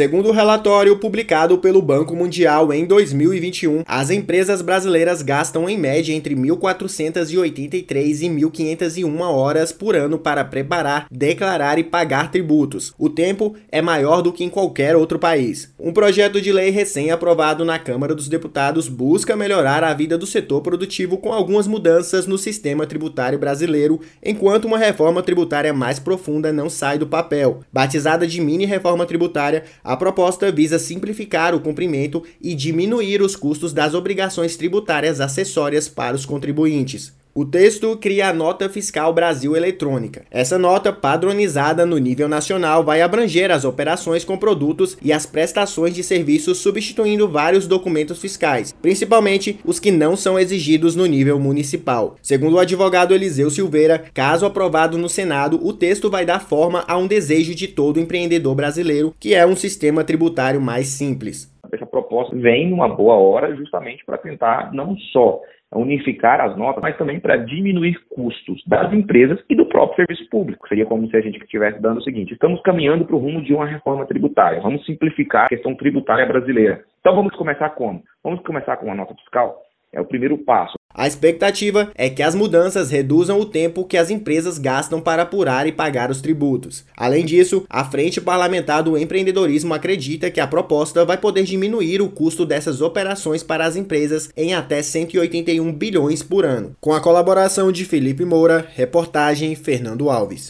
Segundo o relatório publicado pelo Banco Mundial em 2021, as empresas brasileiras gastam em média entre 1.483 e 1.501 horas por ano para preparar, declarar e pagar tributos. O tempo é maior do que em qualquer outro país. Um projeto de lei recém-aprovado na Câmara dos Deputados busca melhorar a vida do setor produtivo com algumas mudanças no sistema tributário brasileiro, enquanto uma reforma tributária mais profunda não sai do papel. Batizada de mini reforma tributária, a proposta visa simplificar o cumprimento e diminuir os custos das obrigações tributárias acessórias para os contribuintes. O texto cria a Nota Fiscal Brasil Eletrônica. Essa nota, padronizada no nível nacional, vai abranger as operações com produtos e as prestações de serviços, substituindo vários documentos fiscais, principalmente os que não são exigidos no nível municipal. Segundo o advogado Eliseu Silveira, caso aprovado no Senado, o texto vai dar forma a um desejo de todo empreendedor brasileiro, que é um sistema tributário mais simples. Essa proposta vem numa boa hora justamente para tentar não só unificar as notas, mas também para diminuir custos das empresas e do próprio serviço público. Seria como se a gente estivesse dando o seguinte: estamos caminhando para o rumo de uma reforma tributária, vamos simplificar a questão tributária brasileira. Então vamos começar como? Vamos começar com uma nota fiscal? É o primeiro passo. A expectativa é que as mudanças reduzam o tempo que as empresas gastam para apurar e pagar os tributos. Além disso, a Frente Parlamentar do Empreendedorismo acredita que a proposta vai poder diminuir o custo dessas operações para as empresas em até 181 bilhões por ano. Com a colaboração de Felipe Moura, reportagem Fernando Alves.